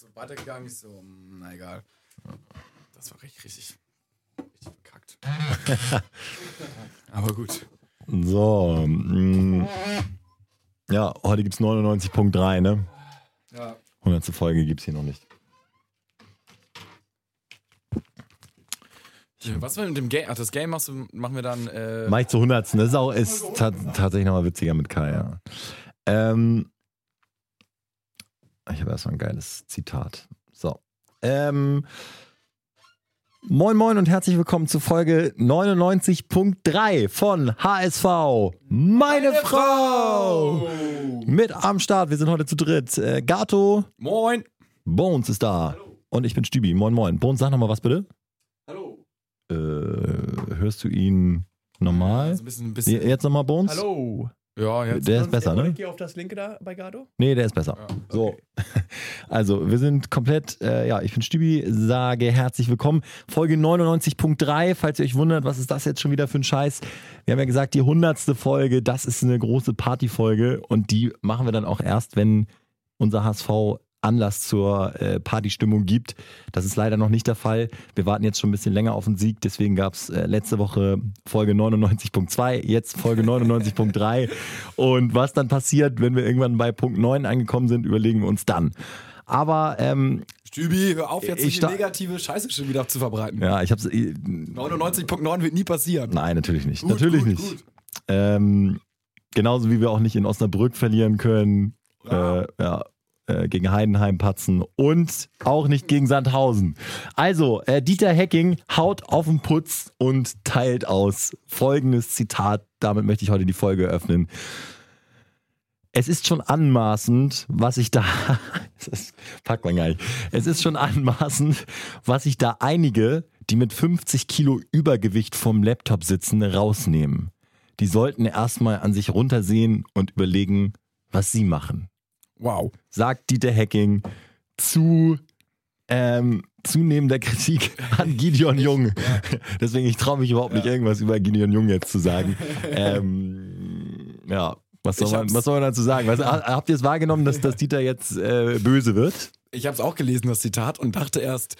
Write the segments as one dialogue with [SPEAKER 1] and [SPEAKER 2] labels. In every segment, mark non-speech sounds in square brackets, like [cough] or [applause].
[SPEAKER 1] so weitergegangen. Ich so, hm, na egal. Das war richtig, richtig, richtig verkackt. [laughs] Aber gut.
[SPEAKER 2] So. mm. Ja, heute gibt es 99.3, ne?
[SPEAKER 1] Ja.
[SPEAKER 2] 100. Folge gibt es hier noch nicht.
[SPEAKER 1] Was wir mit dem Game? Ach, das Game machst du, machen wir dann. Äh,
[SPEAKER 2] Mach ich zu 100. Das ist, auch, ist ta tatsächlich nochmal witziger mit Kai, ja. Ähm, ich habe erstmal ein geiles Zitat. So. Ähm, moin, moin und herzlich willkommen zu Folge 99.3 von HSV. Meine, Frau! Mit am Start. Wir sind heute zu dritt. Äh, Gato,
[SPEAKER 1] Moin!
[SPEAKER 2] Bones ist da. Und ich bin Stübi. Moin, moin. Bones, sag nochmal was bitte.
[SPEAKER 1] Hallo.
[SPEAKER 2] Äh, hörst du ihn normal?
[SPEAKER 1] Also ein bisschen, ein bisschen.
[SPEAKER 2] Jetzt nochmal Bones?
[SPEAKER 3] Hallo.
[SPEAKER 1] Ja, jetzt.
[SPEAKER 2] Der ist besser, ne?
[SPEAKER 3] Ich gehe auf das linke da bei Gado.
[SPEAKER 2] Nee, der ist besser.
[SPEAKER 1] Ja,
[SPEAKER 2] So, [laughs] also wir sind komplett, äh, ja, ich bin Stübi, sage herzlich willkommen. Folge 99.3, falls ihr euch wundert, was ist das jetzt schon wieder für ein Scheiß? Wir haben ja gesagt, die 100. Folge, das ist eine große Partyfolge und die machen wir dann auch erst, wenn unser HSV Anlass zur äh, Partystimmung gibt. Das ist leider noch nicht der Fall. Wir warten jetzt schon ein bisschen länger auf den Sieg, deswegen gab es äh, letzte Woche Folge 99.2, jetzt Folge 99.3. Und was dann passiert, wenn wir irgendwann bei Punkt 9 angekommen sind, überlegen wir uns dann. Aber ähm,
[SPEAKER 1] Stübi, hör auf, jetzt die negative Scheiße schon wieder zu verbreiten.
[SPEAKER 2] ja, ich hab's. Äh,
[SPEAKER 1] 99.9 wird nie passieren.
[SPEAKER 2] nein, natürlich nicht.
[SPEAKER 1] Gut,
[SPEAKER 2] natürlich
[SPEAKER 1] gut,
[SPEAKER 2] nicht.
[SPEAKER 1] gut.
[SPEAKER 2] Ähm, genauso wie wir auch nicht in Osnabrück verlieren können.
[SPEAKER 1] Ja.
[SPEAKER 2] Äh, ja. Äh, Gegen Heidenheim patzen und auch nicht gegen Sandhausen. Also, äh, Dieter Hecking haut auf den Putz und teilt aus. Folgendes Zitat, damit möchte ich heute die Folge öffnen. Es ist schon anmaßend, was ich da. Das packt man gar nicht. Es ist schon anmaßend, was ich da einige, die mit 50 Kilo Übergewicht vom Laptop sitzen, rausnehmen. Die sollten erstmal an sich runtersehen und überlegen, was sie machen.
[SPEAKER 1] Wow.
[SPEAKER 2] Sagt Dieter Hecking zu ähm, zunehmender Kritik [laughs] an Gideon Jung. Deswegen, ich traue mich überhaupt nicht, irgendwas über Gideon Jung jetzt zu sagen. [laughs] ähm, ja, was soll, man, was soll man dazu sagen? Was, ha- habt ihr es wahrgenommen, dass, dass Dieter jetzt äh, böse wird?
[SPEAKER 1] Ich habe es auch gelesen, das Zitat, und dachte erst,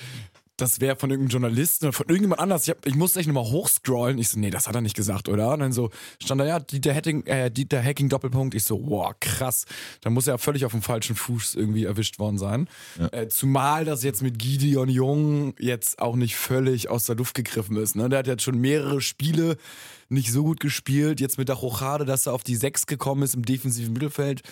[SPEAKER 1] das wäre von irgendeinem Journalisten oder von irgendjemand anders. Ich, hab, ich musste echt nochmal hochscrollen. Ich so, nee, das hat er nicht gesagt, oder? Und dann so stand da, ja, Dieter Hacking, äh, Dieter Hacking Doppelpunkt. Ich so, wow, krass. Da muss er völlig auf dem falschen Fuß irgendwie erwischt worden sein. Äh, zumal das jetzt mit Gideon Jung jetzt auch nicht völlig aus der Luft gegriffen ist. Ne? Der hat jetzt schon mehrere Spiele nicht so gut gespielt. Jetzt mit der Rochade, dass er auf die Sechs gekommen ist im defensiven Mittelfeld.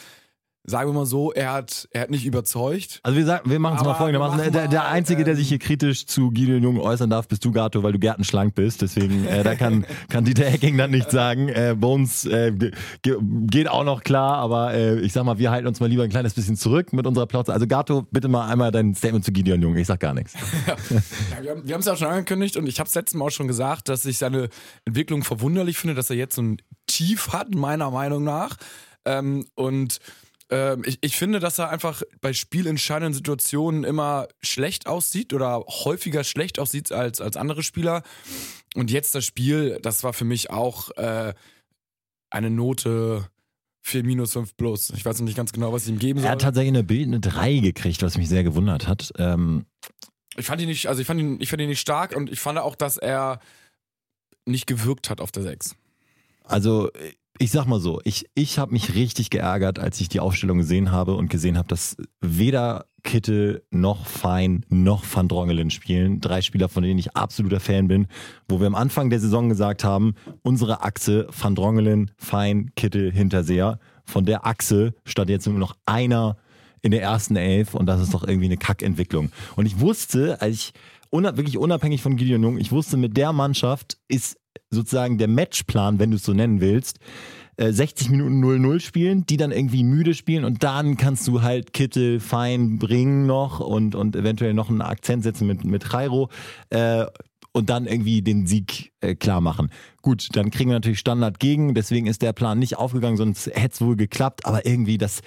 [SPEAKER 1] Sagen wir mal so, er hat, er hat nicht überzeugt.
[SPEAKER 2] Also wir, sagen, wir machen es mal folgendermaßen. Der, der
[SPEAKER 1] mal,
[SPEAKER 2] Einzige, der
[SPEAKER 1] ähm,
[SPEAKER 2] sich hier kritisch zu Gideon Jung äußern darf, bist du, Gato, weil du gärtenschlank bist. Deswegen, äh, da kann, [laughs] kann Dieter Hecking dann nicht sagen. Äh, Bones äh, ge- ge- geht auch noch klar, aber äh, ich sag mal, wir halten uns mal lieber ein kleines bisschen zurück mit unserer Plauze. Also Gato, bitte mal einmal dein Statement zu Gideon Jung. Ich sag gar nichts. [laughs]
[SPEAKER 1] Ja, wir haben wir haben es ja schon angekündigt und ich habe es letztes Mal auch schon gesagt, dass ich seine Entwicklung verwunderlich finde, dass er jetzt so ein Tief hat, meiner Meinung nach. Ähm, und ähm, ich, ich finde, dass er einfach bei spielentscheidenden Situationen immer schlecht aussieht oder häufiger schlecht aussieht als, als andere Spieler. Und jetzt das Spiel, das war für mich auch äh, eine Note 4 minus 5 plus. Ich weiß noch nicht ganz genau, was ich ihm geben soll.
[SPEAKER 2] Er hat tatsächlich eine bildende 3 gekriegt, was mich sehr gewundert hat. Ähm,
[SPEAKER 1] Ich fand ihn nicht, also ich fand ihn, ich fand ihn nicht stark und ich fand auch, dass er nicht gewirkt hat auf der 6.
[SPEAKER 2] Also ich sag mal so, ich, ich habe mich richtig geärgert, als ich die Aufstellung gesehen habe und gesehen habe, dass weder Kittel noch Fein noch Van Drongelen spielen. Drei Spieler, von denen ich absoluter Fan bin, wo wir am Anfang der Saison gesagt haben, unsere Achse Van Drongelen, Fein, Kittel, Hinterseher. Von der Achse stand jetzt nur noch einer in der ersten Elf und das ist doch irgendwie eine Kackentwicklung. Und ich wusste, als ich unab wirklich unabhängig von Gideon Jung, ich wusste, mit der Mannschaft ist sozusagen der Matchplan, wenn du es so nennen willst, äh, 60 Minuten 0-0 spielen, die dann irgendwie müde spielen und dann kannst du halt Kittel fein bringen noch und, und eventuell noch einen Akzent setzen mit, mit Jairo äh, und dann irgendwie den Sieg äh, klar machen. Gut, dann kriegen wir natürlich Standard gegen, deswegen ist der Plan nicht aufgegangen, sonst hätte es wohl geklappt, aber irgendwie das,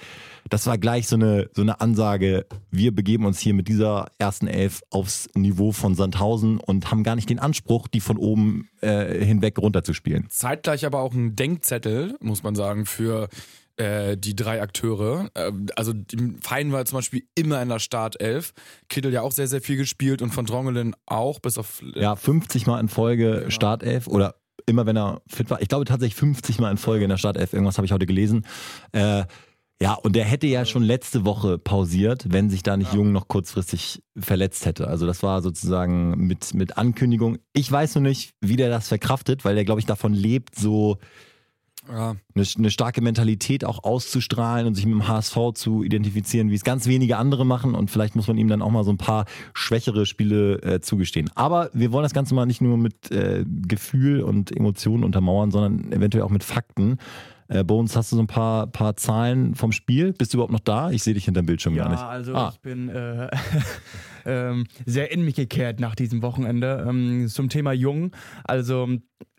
[SPEAKER 2] das war gleich so eine, so eine Ansage, wir begeben uns hier mit dieser ersten Elf aufs Niveau von Sandhausen und haben gar nicht den Anspruch, die von oben äh, hinweg runterzuspielen.
[SPEAKER 1] Zeitgleich aber auch ein Denkzettel, muss man sagen, für äh, die drei Akteure. Äh, also Fein war zum Beispiel immer in der Startelf. Kittel ja auch sehr, sehr viel gespielt und von Drongelen auch, bis auf.
[SPEAKER 2] Äh, ja, 50 Mal in Folge genau. Startelf oder immer wenn er fit war. Ich glaube tatsächlich 50 Mal in Folge in der Startelf. Irgendwas habe ich heute gelesen. Äh, ja, und der hätte ja schon letzte Woche pausiert, wenn sich da nicht ja. Jung noch kurzfristig verletzt hätte. Also das war sozusagen mit, mit Ankündigung. Ich weiß nur nicht, wie der das verkraftet, weil der, glaube ich, davon lebt, so ja. eine, eine, starke Mentalität auch auszustrahlen und sich mit dem HSV zu identifizieren, wie es ganz wenige andere machen. Und vielleicht muss man ihm dann auch mal so ein paar schwächere Spiele äh, zugestehen. Aber wir wollen das Ganze mal nicht nur mit äh, Gefühl und Emotionen untermauern, sondern eventuell auch mit Fakten. Äh, Bones, hast du so ein paar, paar Zahlen vom Spiel? Bist du überhaupt noch da? Ich sehe dich hinterm Bildschirm
[SPEAKER 3] ja,
[SPEAKER 2] gar nicht.
[SPEAKER 3] Ja, also ah. ich bin äh, [laughs] ähm, sehr in mich gekehrt nach diesem Wochenende. Ähm, zum Thema Jung. Also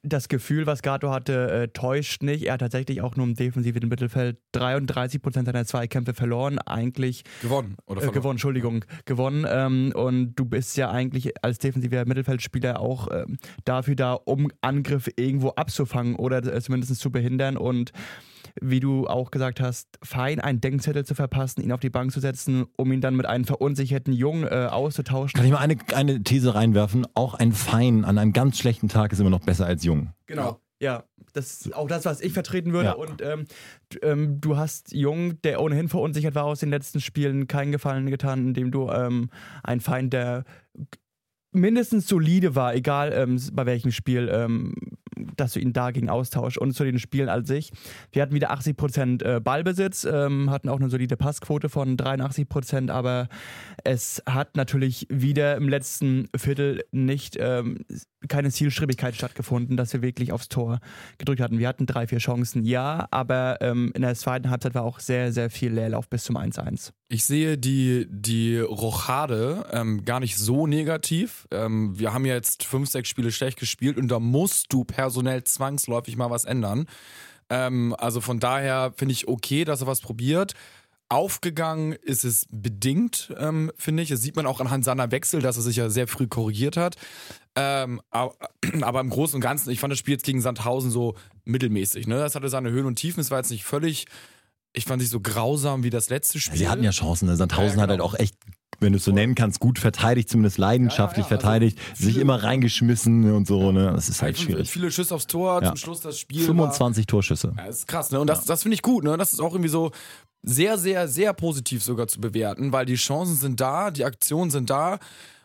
[SPEAKER 3] das Gefühl, was Gato hatte, äh, täuscht nicht. Er hat tatsächlich auch nur im defensiven Mittelfeld 33 Prozent seiner Zweikämpfe verloren. Eigentlich
[SPEAKER 1] gewonnen oder
[SPEAKER 3] äh, gewonnen, Entschuldigung, gewonnen. Ähm, und du bist ja eigentlich als defensiver Mittelfeldspieler auch ähm, dafür da, um Angriffe irgendwo abzufangen oder äh, zumindest zu behindern. Und wie du auch gesagt hast, fein einen Denkzettel zu verpassen, ihn auf die Bank zu setzen, um ihn dann mit einem verunsicherten Jungen äh, auszutauschen.
[SPEAKER 2] Kann ich mal eine, eine These reinwerfen? Auch ein Fein an einem ganz schlechten Tag ist immer noch besser als Jung.
[SPEAKER 3] Genau. Ja, das ist auch das, was ich vertreten würde. Ja. Und ähm, ähm, du hast Jung, der ohnehin verunsichert war aus den letzten Spielen, keinen Gefallen getan, indem du ähm, einen Feind, der mindestens solide war, egal ähm, bei welchem Spiel, ähm, dass du ihn dagegen austauschst und zu den Spielen als sich. Wir hatten wieder 80 Prozent äh, Ballbesitz, ähm, hatten auch eine solide Passquote von 83 Prozent, aber es hat natürlich wieder im letzten Viertel nicht ähm, keine Zielstrebigkeit stattgefunden, dass wir wirklich aufs Tor gedrückt hatten. Wir hatten drei, vier Chancen, ja, aber ähm, in der zweiten Halbzeit war auch sehr, sehr viel Leerlauf bis zum 1-1.
[SPEAKER 1] Ich sehe die, die Rochade ähm, gar nicht so negativ. Ähm, wir haben jetzt fünf, sechs Spiele schlecht gespielt und da musst du personell zwangsläufig mal was ändern. Ähm, also von daher finde ich okay, dass er was probiert. Aufgegangen ist es bedingt, ähm, finde ich. Das sieht man auch anhand seiner Wechsel, dass er sich ja sehr früh korrigiert hat. Ähm, [clears throat] aber im Großen und Ganzen, ich fand das Spiel jetzt gegen Sandhausen so mittelmäßig. Ne? Das hatte seine Höhen und Tiefen. Es war jetzt nicht völlig, ich fand es nicht so grausam wie das letzte Spiel.
[SPEAKER 2] Sie hatten ja Chancen. Ne? Sandhausen ja, ja, genau. hat halt auch echt wenn du es so nennen kannst, gut verteidigt, zumindest leidenschaftlich ja, ja, ja. verteidigt, also sich immer reingeschmissen und so, ne? Das ist halt schwierig.
[SPEAKER 1] Viele Schüsse aufs Tor, zum Schluss das Spiel.
[SPEAKER 2] 25 war, Torschüsse.
[SPEAKER 1] Ja, das ist krass, ne? Und das, das finde ich gut, ne? Das ist auch irgendwie so sehr, sehr, sehr positiv sogar zu bewerten, weil die Chancen sind da, die Aktionen sind da.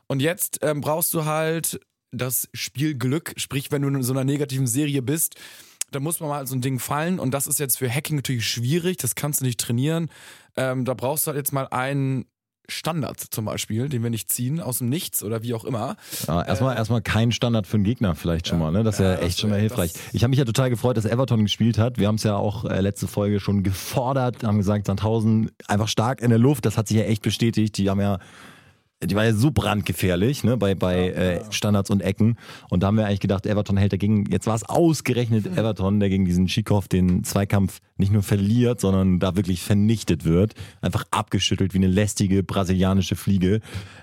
[SPEAKER 1] Und jetzt ähm, brauchst du halt das Spielglück, sprich, wenn du in so einer negativen Serie bist, da muss man mal so ein Ding fallen und das ist jetzt für Hacking natürlich schwierig, das kannst du nicht trainieren. Ähm, da brauchst du halt jetzt mal einen Standard zum Beispiel, den wir nicht ziehen, aus dem Nichts oder wie auch immer.
[SPEAKER 2] Ja, erstmal, äh, erstmal kein Standard für einen Gegner vielleicht schon ja, mal, ne? Das ist ja, ja echt schon mal hilfreich. Ich habe mich ja total gefreut, dass Everton gespielt hat. Wir haben es ja auch äh, letzte Folge schon gefordert, haben gesagt, Sandhausen einfach stark in der Luft. Das hat sich ja echt bestätigt. Die haben ja die war ja so brandgefährlich, ne, bei, bei ja, äh, Standards und Ecken. Und da haben wir eigentlich gedacht, Everton hält dagegen, jetzt war es ausgerechnet Everton, der gegen diesen Schikow den Zweikampf nicht nur verliert, sondern da wirklich vernichtet wird. Einfach abgeschüttelt wie eine lästige brasilianische Fliege.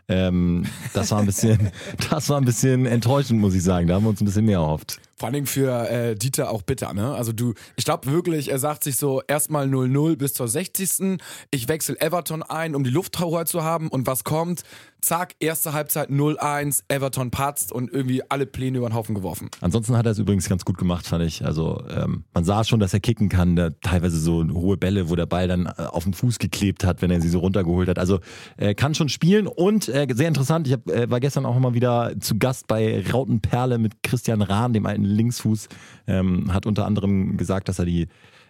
[SPEAKER 2] Ähm, das war ein bisschen, [laughs] das war ein bisschen enttäuschend, muss ich sagen. Da haben wir uns ein bisschen mehr erhofft.
[SPEAKER 1] Vor allen Dingen für äh, Dieter auch bitter, ne? Also du, ich glaube wirklich, er sagt sich so, erstmal 0-0 bis zur 60. Ich wechsle Everton ein, um die Lufthoheit zu haben. Und was kommt? Zack, erste Halbzeit 0-1, Everton patzt und irgendwie alle Pläne über den Haufen geworfen.
[SPEAKER 2] Ansonsten hat er es übrigens ganz gut gemacht, fand ich. Also ähm, man sah schon, dass er kicken kann. Da, teilweise so hohe Bälle, wo der Ball dann äh, auf dem Fuß geklebt hat, wenn er sie so runtergeholt hat. Also er kann schon spielen und äh, sehr interessant. Ich hab, äh, war gestern auch mal wieder zu Gast bei Rautenperle mit Christian Rahn, dem alten Linksfuß. Ähm, hat unter anderem gesagt, dass er die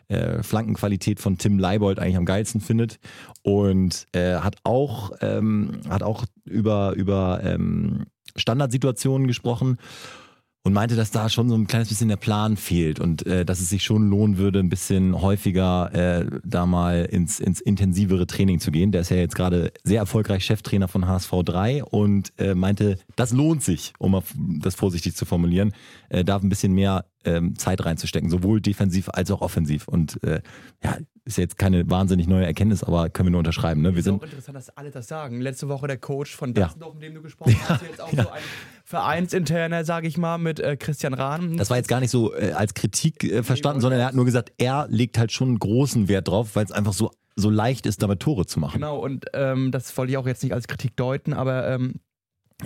[SPEAKER 2] äh, Flankenqualität von Tim Leibold eigentlich am geilsten findet. Und äh, hat auch ähm, hat auch über über ähm, Standardsituationen gesprochen und meinte, dass da schon so ein kleines bisschen der Plan fehlt und äh, dass es sich schon lohnen würde, ein bisschen häufiger äh, da mal ins, ins intensivere Training zu gehen. Der ist ja jetzt gerade sehr erfolgreich Cheftrainer von HSV 3 und äh, meinte, das lohnt sich, um das vorsichtig zu formulieren, äh, darf ein bisschen mehr ähm, Zeit reinzustecken, sowohl defensiv als auch offensiv. Und äh, ja, ist jetzt keine wahnsinnig neue Erkenntnis, aber können wir nur unterschreiben. Ne? Wir
[SPEAKER 3] ist auch
[SPEAKER 2] sind
[SPEAKER 3] interessant, dass alle das sagen. Letzte Woche der Coach von
[SPEAKER 2] Ja.
[SPEAKER 3] Dassendorf, mit dem du gesprochen hast, jetzt auch [laughs] so ein Vereinsinterner, sage ich mal, mit äh, Christian Rahn.
[SPEAKER 2] das war jetzt gar nicht so äh, als Kritik äh, verstanden, sondern er hat nur gesagt, er legt halt schon großen Wert drauf, weil es einfach so, so leicht ist, damit Tore zu machen.
[SPEAKER 3] Genau, und ähm, das wollte ich auch jetzt nicht als Kritik deuten, aber ähm,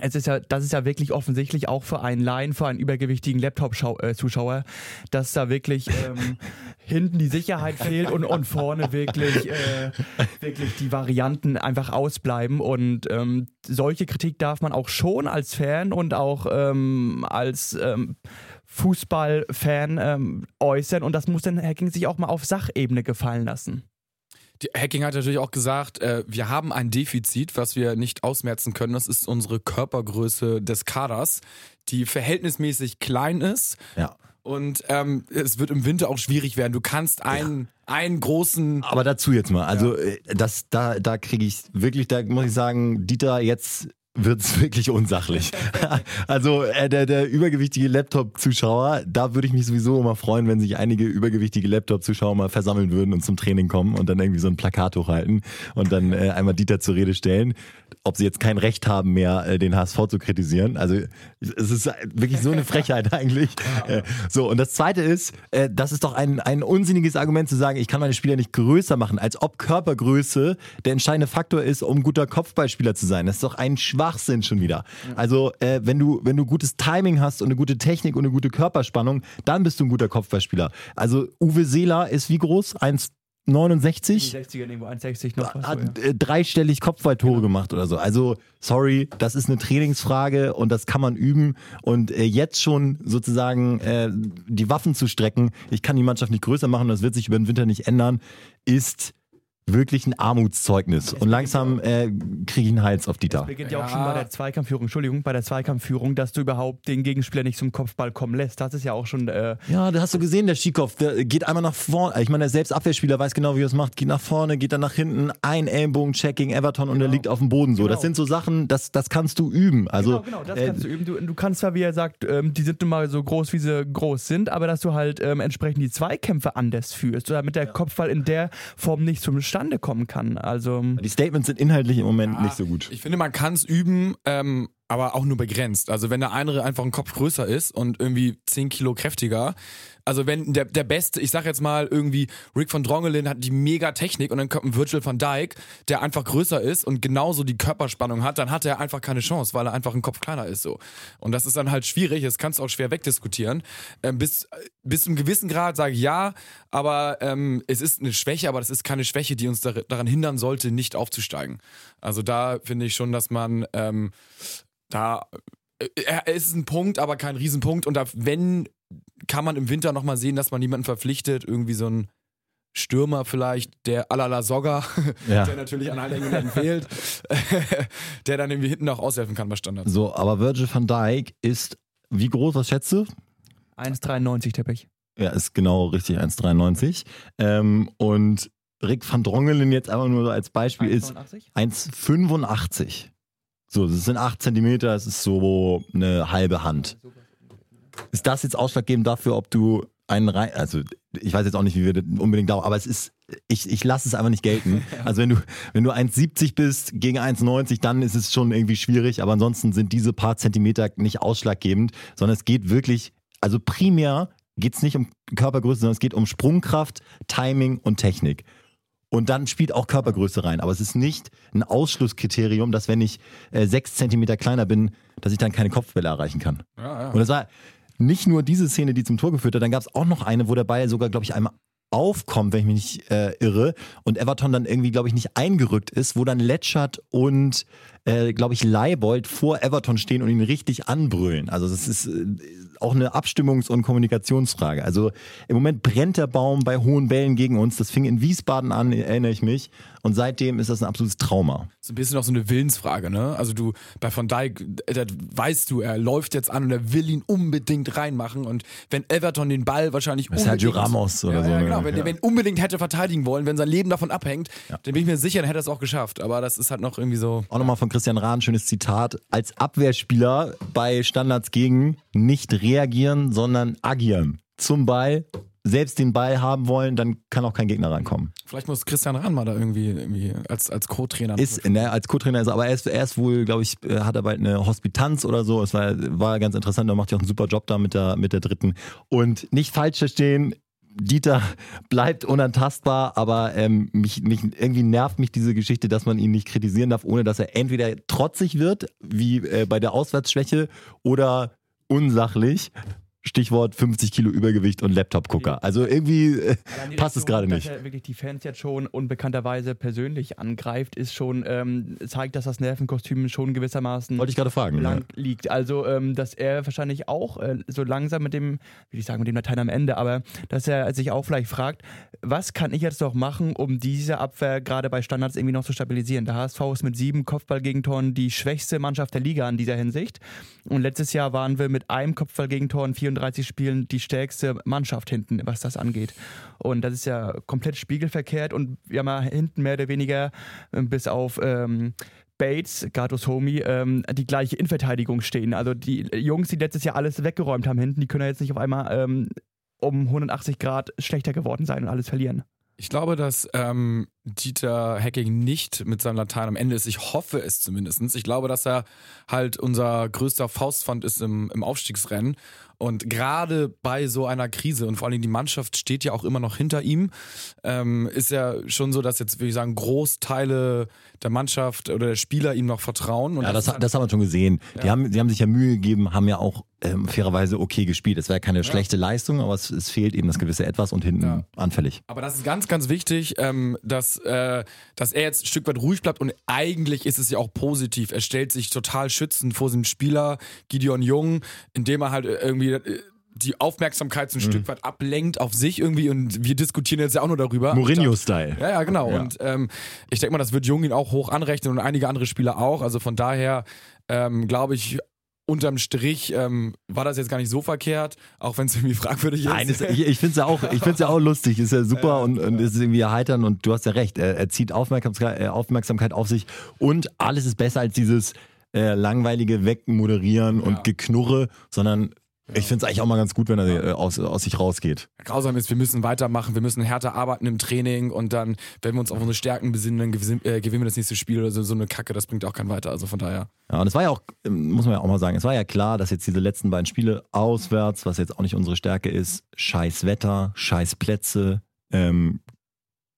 [SPEAKER 3] es ist ja, das ist ja wirklich offensichtlich auch für einen Laien, für einen übergewichtigen Laptop-Zuschauer, dass da wirklich ähm, [laughs] hinten die Sicherheit fehlt und, und vorne wirklich, äh, wirklich die Varianten einfach ausbleiben. Und ähm, solche Kritik darf man auch schon als Fan und auch ähm, als ähm, Fußballfan ähm, äußern. Und das muss dann Hacking sich auch mal auf Sachebene gefallen lassen.
[SPEAKER 1] Die Hacking hat natürlich auch gesagt, äh, wir haben ein Defizit, was wir nicht ausmerzen können. Das ist unsere Körpergröße des Kaders, die verhältnismäßig klein ist.
[SPEAKER 2] Ja.
[SPEAKER 1] Und ähm, es wird im Winter auch schwierig werden. Du kannst einen, einen großen.
[SPEAKER 2] Aber dazu jetzt mal, also äh, das, da, da kriege ich wirklich, da muss ich sagen, Dieter, jetzt wird's [laughs] wirklich unsachlich. [laughs] also äh, der, der übergewichtige Laptop-Zuschauer, da würde ich mich sowieso immer freuen, wenn sich einige übergewichtige Laptop-Zuschauer mal versammeln würden und zum Training kommen und dann irgendwie so ein Plakat hochhalten und dann äh, einmal Dieter zur Rede stellen, ob sie jetzt kein Recht haben mehr, äh, den HSV zu kritisieren. Also es ist wirklich so eine Frechheit [laughs] eigentlich. Äh, so, und das Zweite ist, äh, das ist doch ein, ein unsinniges Argument zu sagen, ich kann meine Spieler nicht größer machen, als ob Körpergröße der entscheidende Faktor ist, um guter Kopfballspieler zu sein. Das ist doch ein Schwachsinn schon wieder. Also äh, wenn du wenn du gutes Timing hast und eine gute Technik und eine gute Körperspannung, dann bist du ein guter Kopfballspieler. Also Uwe Seeler ist wie groß? 1,69?
[SPEAKER 3] 60er irgendwo 1,60 noch was. so, ja.
[SPEAKER 2] hat äh, dreistellig Kopfballtore gemacht oder so. Also, sorry, das ist eine Trainingsfrage und das kann man üben. Und äh, jetzt schon sozusagen äh, die Waffen zu strecken, ich kann die Mannschaft nicht größer machen, das wird sich über den Winter nicht ändern, ist wirklich ein Armutszeugnis. Und langsam äh, kriege ich einen Hals auf Dieter.
[SPEAKER 3] beginnt ja auch
[SPEAKER 1] Ja.
[SPEAKER 3] schon bei der Zweikampfführung, Entschuldigung, bei der Zweikampfführung, dass du überhaupt den Gegenspieler nicht zum Kopfball kommen lässt. Das ist ja auch schon, äh,
[SPEAKER 2] Ja, da hast du gesehen, der Schikow, der geht einmal nach vorne. Ich meine, der Selbstabwehrspieler weiß genau, wie er es macht. Geht nach vorne, geht dann nach hinten, ein Ellenbogen-Check gegen Everton und er liegt auf dem Boden so. Das
[SPEAKER 3] Genau.
[SPEAKER 2] sind so Sachen, das, das kannst du üben. Also,
[SPEAKER 3] genau, genau, das
[SPEAKER 2] äh,
[SPEAKER 3] kannst du üben. Du, du kannst zwar, wie er sagt, ähm, die sind nun mal so groß, wie sie groß sind, aber dass du halt ähm, entsprechend die Zweikämpfe anders führst, damit der Kopfball in der Form nicht zustande kommen kann. Also,
[SPEAKER 2] Die Statements sind inhaltlich im Moment nicht so gut.
[SPEAKER 1] Ich finde, man kann es üben, ähm, aber auch nur begrenzt. Also wenn der eine einfach ein Kopf größer ist und irgendwie 10 Kilo kräftiger, also wenn der, der Beste, ich sag jetzt mal irgendwie, Rick von Drongelin hat die mega Technik und dann kommt ein Virgil van Dijk, der einfach größer ist und genauso die Körperspannung hat, dann hat er einfach keine Chance, weil er einfach ein Kopf kleiner ist so. Und das ist dann halt schwierig, das kannst du auch schwer wegdiskutieren. Ähm, bis, bis zu einem gewissen Grad sage ich ja, aber ähm, es ist eine Schwäche, aber das ist keine Schwäche, die uns dar daran hindern sollte, nicht aufzusteigen. Also da finde ich schon, dass man ähm, da äh, es ist ein Punkt, aber kein Riesenpunkt. Und da, wenn, kann man im Winter nochmal sehen, dass man jemanden verpflichtet, irgendwie so ein Stürmer vielleicht, der Alala Sogger,
[SPEAKER 2] Ja. [laughs]
[SPEAKER 1] der natürlich an allen Enden fehlt, [laughs] der dann irgendwie hinten auch aushelfen kann bei Standards.
[SPEAKER 2] So, aber Virgil van Dijk ist wie groß, was schätzt du?
[SPEAKER 3] 1,93 Teppich.
[SPEAKER 2] Ja, ist genau richtig 1,93. Ähm, und Rick van Drongelen jetzt einfach nur so als Beispiel ist
[SPEAKER 3] 1,89?
[SPEAKER 2] 1,85. So, das sind 8 Zentimeter, das ist so eine halbe Hand. Ist das jetzt ausschlaggebend dafür, ob du einen rein, also ich weiß jetzt auch nicht, wie wir das unbedingt dauern, aber es ist, ich, ich lasse es einfach nicht gelten. [laughs] Also wenn du, wenn du 1,70 bist gegen 1,90, dann ist es schon irgendwie schwierig, aber ansonsten sind diese paar Zentimeter nicht ausschlaggebend, sondern es geht wirklich, also primär geht es nicht um Körpergröße, sondern es geht um Sprungkraft, Timing und Technik. Und dann spielt auch Körpergröße rein. Aber es ist nicht ein Ausschlusskriterium, dass wenn ich äh, sechs Zentimeter kleiner bin, dass ich dann keine Kopfbälle erreichen kann.
[SPEAKER 1] Ja, ja.
[SPEAKER 2] Und das war nicht nur diese Szene, die zum Tor geführt hat, dann gab es auch noch eine, wo der Ball sogar, glaube ich, einmal aufkommt, wenn ich mich nicht äh, irre, und Everton dann irgendwie, glaube ich, nicht eingerückt ist, wo dann Letschert und, äh, glaube ich, Leibold vor Everton stehen und ihn richtig anbrüllen. Also das ist äh, auch eine Abstimmungs- und Kommunikationsfrage. Also im Moment brennt der Baum bei hohen Bällen gegen uns. Das fing in Wiesbaden an, erinnere ich mich. Und seitdem ist das ein absolutes Trauma.
[SPEAKER 1] So ein bisschen auch so eine Willensfrage, ne? Also du, bei Van Dijk, äh, da weißt du, er läuft jetzt an und er will ihn unbedingt reinmachen und wenn Everton den Ball wahrscheinlich
[SPEAKER 2] Sergio
[SPEAKER 1] unbedingt-
[SPEAKER 2] Ramos oder
[SPEAKER 1] ja,
[SPEAKER 2] so,
[SPEAKER 1] Ja,
[SPEAKER 2] ne?
[SPEAKER 1] genau, wenn,
[SPEAKER 2] Ja.
[SPEAKER 1] wenn unbedingt hätte verteidigen wollen, wenn sein Leben davon abhängt, dann bin ich mir sicher, dann hätte er es auch geschafft. Aber das ist halt noch irgendwie so.
[SPEAKER 2] Auch nochmal von Christian Rahn, schönes Zitat. Als Abwehrspieler bei Standards gegen nicht reagieren, sondern agieren. zum Ball, selbst den Ball haben wollen, dann kann auch kein Gegner rankommen.
[SPEAKER 1] Vielleicht muss Christian Rahn da irgendwie, irgendwie als, als Co-Trainer.
[SPEAKER 2] Ist, ne, als Co-Trainer ist aber er ist, er ist wohl, glaube ich, äh, hat er bald eine Hospitanz oder so. Es war, war ganz interessant, er macht ja auch einen super Job da mit der, mit der dritten. Und nicht falsch verstehen, Dieter bleibt unantastbar, aber ähm, mich, mich, irgendwie nervt mich diese Geschichte, dass man ihn nicht kritisieren darf, ohne dass er entweder trotzig wird, wie äh, bei der Auswärtsschwäche, oder unsachlich. Stichwort 50 Kilo Übergewicht und Laptop-Gucker. Also irgendwie äh, passt es gerade nicht.
[SPEAKER 3] Dass er wirklich die Fans jetzt schon unbekannterweise persönlich angreift, ist schon, ähm, zeigt, dass das Nervenkostüm schon gewissermaßen
[SPEAKER 2] Wollte ich gerade fragen,
[SPEAKER 3] lang
[SPEAKER 2] ja.
[SPEAKER 3] liegt. Also, ähm, dass er wahrscheinlich auch äh, so langsam mit dem, wie ich sagen, mit dem Latein am Ende, aber dass er sich auch vielleicht fragt, was kann ich jetzt noch machen, um diese Abwehr gerade bei Standards irgendwie noch zu stabilisieren? Der HSV ist mit sieben Kopfballgegentoren die schwächste Mannschaft der Liga in dieser Hinsicht. Und letztes Jahr waren wir mit einem Kopfballgegentor in 34 Spielen die stärkste Mannschaft hinten, was das angeht. Und das ist ja komplett spiegelverkehrt und wir haben hinten mehr oder weniger äh, bis auf ähm, Bates, Gatos Homie, ähm, die gleiche Innenverteidigung stehen. Also die Jungs, die letztes Jahr alles weggeräumt haben hinten, die können ja jetzt nicht auf einmal ähm, um 180 Grad schlechter geworden sein und alles verlieren.
[SPEAKER 1] Ich glaube, dass ähm, Dieter Hacking nicht mit seinem Latein am Ende ist. Ich hoffe es zumindest. Ich glaube, dass er halt unser größter Faustpfand ist im, im Aufstiegsrennen. Und gerade bei so einer Krise und vor allem die Mannschaft steht ja auch immer noch hinter ihm, ähm, ist ja schon so, dass jetzt, würde ich sagen, Großteile der Mannschaft oder der Spieler ihm noch vertrauen. Und
[SPEAKER 2] Ja, das,
[SPEAKER 1] ist halt-
[SPEAKER 2] das haben wir schon gesehen. Die,
[SPEAKER 1] Ja.
[SPEAKER 2] haben, die haben sich ja Mühe gegeben, haben ja auch ähm, fairerweise okay gespielt. Es war ja keine schlechte Leistung, aber es, es fehlt eben das gewisse Etwas und hinten
[SPEAKER 1] Ja.
[SPEAKER 2] anfällig.
[SPEAKER 1] Aber das ist ganz, ganz wichtig, ähm, dass, äh, dass er jetzt ein Stück weit ruhig bleibt und eigentlich ist es ja auch positiv. Er stellt sich total schützend vor seinem Spieler Gideon Jung, indem er halt irgendwie äh, die Aufmerksamkeit so ein Stück weit ablenkt auf sich irgendwie und wir diskutieren jetzt ja auch nur darüber.
[SPEAKER 2] Mourinho-Style.
[SPEAKER 1] Ja, ja, genau.
[SPEAKER 2] Ja.
[SPEAKER 1] Und ähm, ich denke mal, das wird Jung ihn auch hoch anrechnen und einige andere Spieler auch. Also von daher ähm, glaube ich, unterm Strich ähm, war das jetzt gar nicht so verkehrt, auch wenn es irgendwie [laughs] fragwürdig ist.
[SPEAKER 2] Nein, ist, ich, ich finde es ja auch, ich find's ja auch lustig, ist ja super und, und ist irgendwie erheitern und du hast ja recht, er, er zieht Aufmerksamkeit, äh, Aufmerksamkeit auf sich und alles ist besser als dieses äh, langweilige Wegmoderieren und Geknurre, sondern ich finde es eigentlich auch mal ganz gut, wenn er äh, aus, aus sich rausgeht.
[SPEAKER 1] grausam ist, wir müssen weitermachen, wir müssen härter arbeiten im Training und dann, wenn wir uns auf unsere Stärken besinnen, dann gewin- äh, gewinnen wir das nächste Spiel oder so, so eine Kacke, das bringt auch keinen weiter. Also von daher.
[SPEAKER 2] Ja, und es war ja auch, ähm, muss man ja auch mal sagen, es war ja klar, dass jetzt diese letzten beiden Spiele auswärts, was jetzt auch nicht unsere Stärke ist, scheiß Wetter, scheiß Plätze, ähm,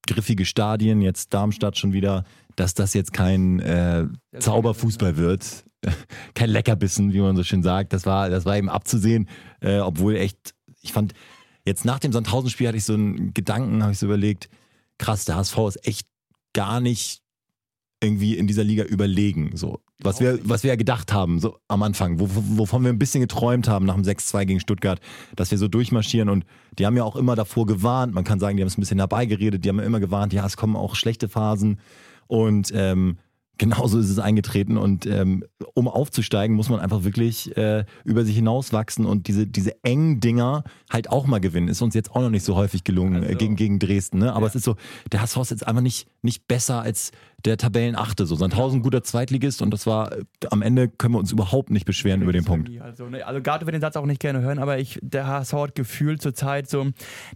[SPEAKER 2] griffige Stadien, jetzt Darmstadt schon wieder, dass das jetzt kein äh, Zauberfußball wird. [laughs] Kein Leckerbissen, wie man so schön sagt. Das war, das war eben abzusehen, äh, obwohl echt, ich fand, jetzt nach dem Sandhausen-Spiel hatte ich so einen Gedanken, habe ich so überlegt, krass, der HSV ist echt gar nicht irgendwie in dieser Liga überlegen. So. Was wir, was wir ja gedacht haben, so am Anfang, wo, wovon wir ein bisschen geträumt haben nach dem 6-2 gegen Stuttgart, dass wir so durchmarschieren und die haben ja auch immer davor gewarnt, man kann sagen, die haben es ein bisschen herbeigeredet, die haben ja immer gewarnt, ja, es kommen auch schlechte Phasen und ähm, genauso ist es eingetreten und ähm, um aufzusteigen, muss man einfach wirklich äh, über sich hinauswachsen und diese, diese engen Dinger halt auch mal gewinnen. Ist uns jetzt auch noch nicht so häufig gelungen äh,
[SPEAKER 3] Also-
[SPEAKER 2] gegen, gegen Dresden, ne? aber es ist so, der HSV ist jetzt einfach nicht, nicht besser als der Tabellenachte. So, Sandhausen guter Zweitligist und das war, äh, am Ende können wir uns überhaupt nicht beschweren über den Punkt.
[SPEAKER 3] Also, ne, also Gato wird den Satz auch nicht gerne hören, aber ich, der HSV hat gefühlt zurzeit so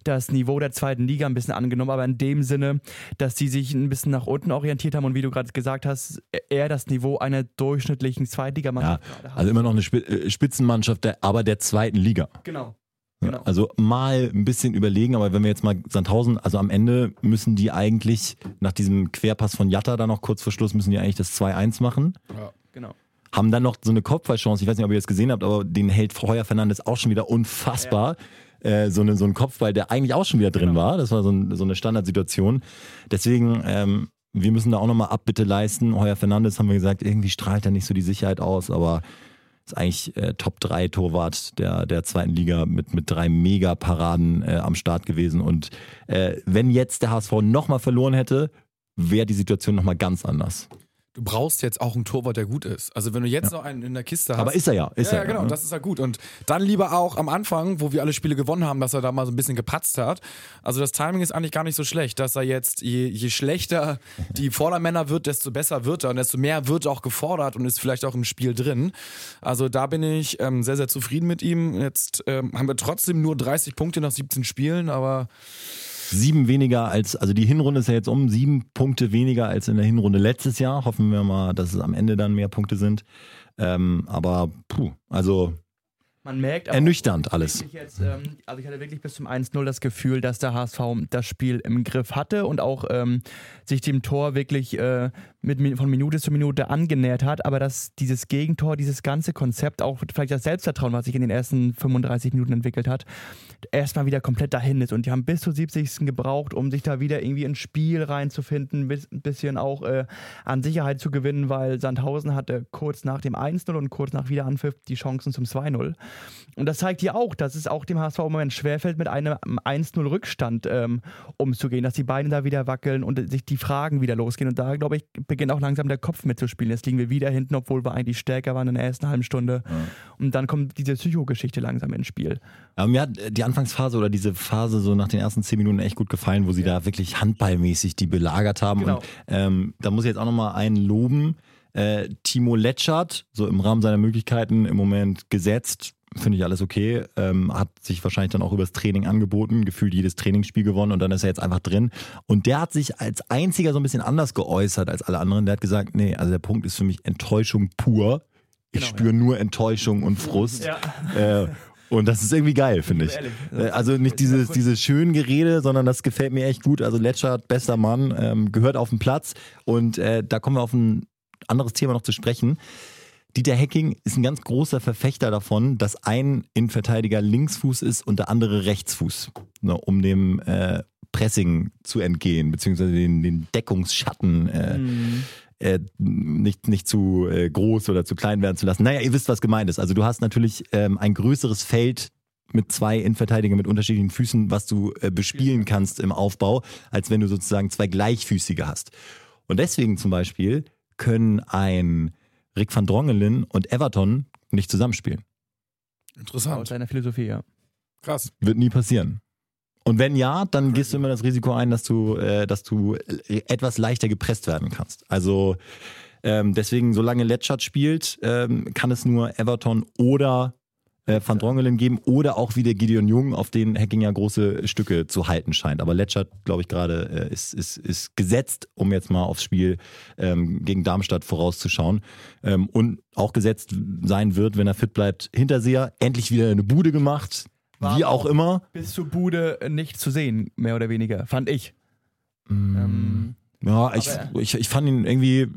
[SPEAKER 3] das Niveau der zweiten Liga ein bisschen angenommen, aber in dem Sinne, dass sie sich ein bisschen nach unten orientiert haben und wie du gerade gesagt hast, eher das Niveau einer durchschnittlichen
[SPEAKER 2] Ja,
[SPEAKER 3] Zweitligamannschaft haben.
[SPEAKER 2] also immer noch eine äh, Spitzenmannschaft, der, aber der zweiten Liga.
[SPEAKER 3] genau.
[SPEAKER 2] Ja,
[SPEAKER 3] Genau.
[SPEAKER 2] Also mal ein bisschen überlegen, aber wenn wir jetzt mal Sandhausen, also am Ende müssen die eigentlich nach diesem Querpass von Jatta da noch kurz vor Schluss, müssen die eigentlich das 2-1 machen.
[SPEAKER 3] genau.
[SPEAKER 2] Haben dann noch so eine Kopfballchance, ich weiß nicht, ob ihr das gesehen habt, aber den hält Heuer Fernandes auch schon wieder unfassbar. Äh, so, eine, so ein Kopfball, der eigentlich auch schon wieder drin
[SPEAKER 3] Genau.
[SPEAKER 2] war. Das war so, ein, so eine Standardsituation. Deswegen, ähm, wir müssen da auch nochmal Abbitte leisten. Heuer Fernandes haben wir gesagt, irgendwie strahlt er nicht so die Sicherheit aus, aber ist eigentlich äh, Top 3 Torwart der, der zweiten Liga mit, mit drei Mega-Paraden äh, am Start gewesen. Und äh, wenn jetzt der HSV nochmal verloren hätte, wäre die Situation nochmal ganz anders.
[SPEAKER 1] Du brauchst jetzt auch einen Torwart, der gut ist. Also wenn du jetzt noch einen in der Kiste hast.
[SPEAKER 2] Aber ist er ja, ist
[SPEAKER 1] ja,
[SPEAKER 2] er.
[SPEAKER 1] ja, genau,
[SPEAKER 2] ne?
[SPEAKER 1] das ist ja gut. Und dann lieber auch am Anfang, wo wir alle Spiele gewonnen haben, dass er da mal so ein bisschen gepatzt hat. Also das Timing ist eigentlich gar nicht so schlecht, dass er jetzt, je, je schlechter [laughs] die Vordermänner wird, desto besser wird er und desto mehr wird auch gefordert und ist vielleicht auch im Spiel drin. Also da bin ich ähm, sehr, sehr zufrieden mit ihm. Jetzt ähm, haben wir trotzdem nur 30 Punkte nach 17 Spielen, aber
[SPEAKER 2] Sieben weniger als, also die Hinrunde ist ja jetzt um, sieben Punkte weniger als in der Hinrunde letztes Jahr. Hoffen wir mal, dass es am Ende dann mehr Punkte sind. Ähm, aber puh, also
[SPEAKER 3] Man merkt aber
[SPEAKER 2] ernüchternd alles.
[SPEAKER 3] Jetzt, ähm, also ich hatte wirklich bis zum 1-0 das Gefühl, dass der HSV das Spiel im Griff hatte und auch ähm, sich dem Tor wirklich äh, mit, Mi- von Minute zu Minute angenähert hat, aber dass dieses Gegentor, dieses ganze Konzept, auch vielleicht das Selbstvertrauen, was sich in den ersten 35 Minuten entwickelt hat, erstmal wieder komplett dahin ist. Und die haben bis zur 70. gebraucht, um sich da wieder irgendwie ins Spiel reinzufinden, bis, ein bisschen auch äh, an Sicherheit zu gewinnen, weil Sandhausen hatte kurz nach dem 1-0 und kurz nach Wiederanpfiff die Chancen zum 2-0. Und das zeigt ja auch, dass es auch dem HSV im Moment schwerfällt, mit einem 1-0 Rückstand ähm, umzugehen, dass die Beine da wieder wackeln und sich die Fragen wieder losgehen. Und da, glaube ich, beginnt auch langsam der Kopf mitzuspielen. Jetzt liegen wir wieder hinten, obwohl wir eigentlich stärker waren in der ersten halben Stunde. Und dann kommt diese Psychogeschichte langsam ins Spiel.
[SPEAKER 2] Aber mir hat die Anfangsphase oder diese Phase so nach den ersten zehn Minuten echt gut gefallen, wo sie da wirklich handballmäßig die belagert haben.
[SPEAKER 3] Genau.
[SPEAKER 2] Und ähm, da muss ich jetzt auch nochmal einen loben. Äh, Timo Letschert, so im Rahmen seiner Möglichkeiten im Moment gesetzt, finde ich alles okay. Ähm, hat sich wahrscheinlich dann auch übers Training angeboten, gefühlt jedes Trainingsspiel gewonnen und dann ist er jetzt einfach drin. Und der hat sich als einziger so ein bisschen anders geäußert als alle anderen. Der hat gesagt, nee, also der Punkt ist für mich Enttäuschung pur. Ich
[SPEAKER 3] Genau,
[SPEAKER 2] spüre nur Enttäuschung und Frust.
[SPEAKER 3] Ja.
[SPEAKER 2] Äh, und das ist irgendwie geil, finde ich.
[SPEAKER 3] Ehrlich.
[SPEAKER 2] Äh, Also nicht dieses, dieses schönen Gerede, sondern das gefällt mir echt gut. Also Letschert, bester Mann, ähm, gehört auf den Platz. Und äh, da kommen wir auf ein anderes Thema noch zu sprechen. Dieter Hecking ist ein ganz großer Verfechter davon, dass ein Innenverteidiger Linksfuß ist und der andere Rechtsfuß, ne, um dem äh, Pressing zu entgehen, beziehungsweise den, den Deckungsschatten äh,
[SPEAKER 3] Mhm.
[SPEAKER 2] äh, nicht, nicht zu äh, groß oder zu klein werden zu lassen. Naja, ihr wisst, was gemeint ist. Also du hast natürlich ähm, ein größeres Feld mit zwei Innenverteidigern mit unterschiedlichen Füßen, was du äh, bespielen kannst im Aufbau, als wenn du sozusagen zwei Gleichfüßige hast. Und deswegen zum Beispiel können ein Rick van Drongelen und Everton nicht zusammenspielen.
[SPEAKER 3] Aus
[SPEAKER 1] interessant.
[SPEAKER 3] seiner Philosophie, ja.
[SPEAKER 1] Krass.
[SPEAKER 2] Wird nie passieren. Und wenn ja, dann gehst du immer das Risiko ein, dass du, äh, dass du äh, etwas leichter gepresst werden kannst. Also ähm, deswegen, solange Letschert spielt, ähm, kann es nur Everton oder äh, Van Drongelen geben oder auch wieder Gideon Jung, auf den Hacking ja große Stücke zu halten scheint. Aber Letschert, glaube ich, gerade äh, ist, ist, ist gesetzt, um jetzt mal aufs Spiel ähm, gegen Darmstadt vorauszuschauen. Ähm, und auch gesetzt sein wird, wenn er fit bleibt, Hinterseher. Endlich wieder eine Bude gemacht.
[SPEAKER 3] War
[SPEAKER 2] Wie auch immer.
[SPEAKER 3] Bis zur Bude nicht zu sehen, mehr oder weniger, fand ich. Ähm,
[SPEAKER 2] Ja, ich, ich, ich fand ihn irgendwie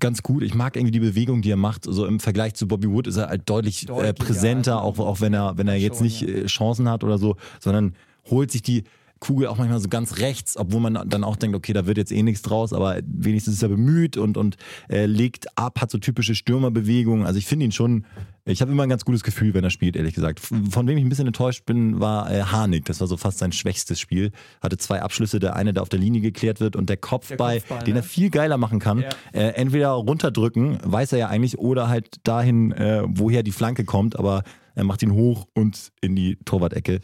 [SPEAKER 2] ganz gut. Ich mag irgendwie die Bewegung, die er macht. So im Vergleich zu Bobby Wood ist er halt deutlich äh, präsenter,
[SPEAKER 3] also-
[SPEAKER 2] auch, auch wenn er, wenn er jetzt nicht äh, Chancen hat oder so, sondern holt sich die Kugel auch manchmal so ganz rechts, obwohl man dann auch denkt, okay, da wird jetzt eh nichts draus, aber wenigstens ist er bemüht und, und äh, legt ab, hat so typische Stürmerbewegungen. Also ich finde ihn schon, ich habe immer ein ganz gutes Gefühl, wenn er spielt, ehrlich gesagt. Von wem ich ein bisschen enttäuscht bin, war äh, Harnik. Das war so fast sein schwächstes Spiel. Hatte zwei Abschlüsse, der eine, der auf der Linie geklärt wird und der Kopfball,
[SPEAKER 3] Kopfball,
[SPEAKER 2] den
[SPEAKER 3] ne?
[SPEAKER 2] er viel geiler machen kann.
[SPEAKER 3] Ja.
[SPEAKER 2] Äh, entweder runterdrücken, weiß er ja eigentlich, oder halt dahin, äh, woher die Flanke kommt, aber er macht ihn hoch und in die Torwart-Ecke.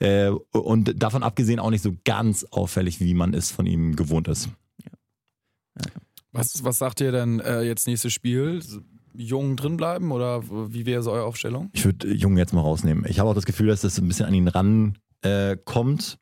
[SPEAKER 2] Äh, und davon abgesehen auch nicht so ganz auffällig, wie man es von ihm gewohnt ist.
[SPEAKER 1] Was, was sagt ihr denn äh, jetzt nächstes Spiel? Jung drin bleiben oder wie wäre so eure Aufstellung?
[SPEAKER 2] Ich würde Jungen jetzt mal rausnehmen. Ich habe auch das Gefühl, dass das ein bisschen an ihn ran äh, kommt.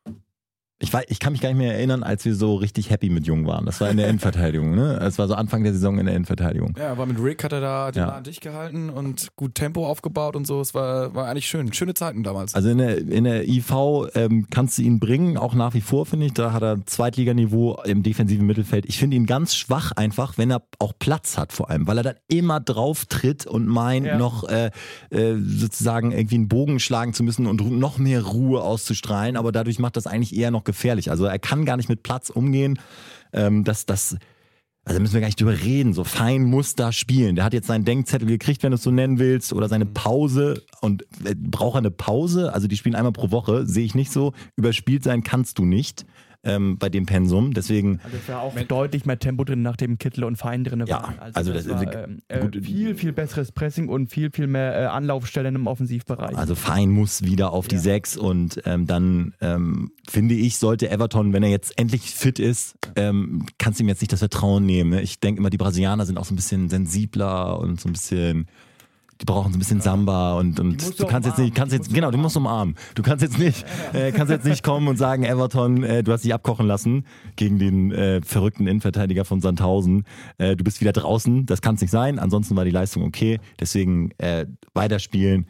[SPEAKER 2] Ich, weiß, ich kann mich gar nicht mehr erinnern, als wir so richtig happy mit Jung waren. Das war in der [laughs] Innenverteidigung, ne? Es war so Anfang der Saison in der Innenverteidigung.
[SPEAKER 1] Ja, aber mit Rick hat er da den
[SPEAKER 2] Ja.
[SPEAKER 1] Laden dicht gehalten und gut Tempo aufgebaut und so. Es war, war eigentlich schön. Schöne Zeiten damals.
[SPEAKER 2] Also in der, in der IV ähm, kannst du ihn bringen, auch nach wie vor, finde ich. Da hat er Zweitliganiveau im defensiven Mittelfeld. Ich finde ihn ganz schwach einfach, wenn er auch Platz hat vor allem, weil er dann immer drauf tritt und meint,
[SPEAKER 3] Ja.
[SPEAKER 2] noch äh, äh, sozusagen irgendwie einen Bogen schlagen zu müssen und noch mehr Ruhe auszustrahlen. Aber dadurch macht das eigentlich eher noch gefährlich. Also er kann gar nicht mit Platz umgehen. Ähm, das, das, also da müssen wir gar nicht drüber reden. So fein muss da spielen. Der hat jetzt seinen Denkzettel gekriegt, wenn du es so nennen willst, oder seine Pause. Und äh, braucht er eine Pause? Also die spielen einmal pro Woche, sehe ich nicht so. Überspielt sein kannst du nicht. Ähm, bei dem Pensum. Deswegen.
[SPEAKER 3] Also es war auch deutlich mehr Tempo drin, nachdem Kittel und Fein drin
[SPEAKER 2] Ja,
[SPEAKER 3] waren.
[SPEAKER 2] also
[SPEAKER 3] das,
[SPEAKER 2] das-
[SPEAKER 3] war ähm, äh,
[SPEAKER 2] gut,
[SPEAKER 3] viel, viel besseres Pressing und viel, viel mehr äh, Anlaufstellen im Offensivbereich.
[SPEAKER 2] Also Fein muss wieder auf die
[SPEAKER 3] Ja.
[SPEAKER 2] Sechs und ähm, dann ähm, finde ich, sollte Everton, wenn er jetzt endlich fit ist, ähm, kannst du ihm jetzt nicht das Vertrauen nehmen. Ne? Ich denke immer, die Brasilianer sind auch so ein bisschen sensibler und so ein bisschen, die brauchen so ein bisschen Samba und, und du
[SPEAKER 3] du
[SPEAKER 2] kannst jetzt nicht, kannst jetzt, genau, du musst umarmen. Du kannst jetzt nicht, äh, kannst jetzt nicht kommen und sagen, Everton, äh, du hast dich abkochen lassen gegen den äh, verrückten Innenverteidiger von Sandhausen. Äh, du bist wieder draußen, das kann es nicht sein. Ansonsten war die Leistung okay. Deswegen äh, weiterspielen.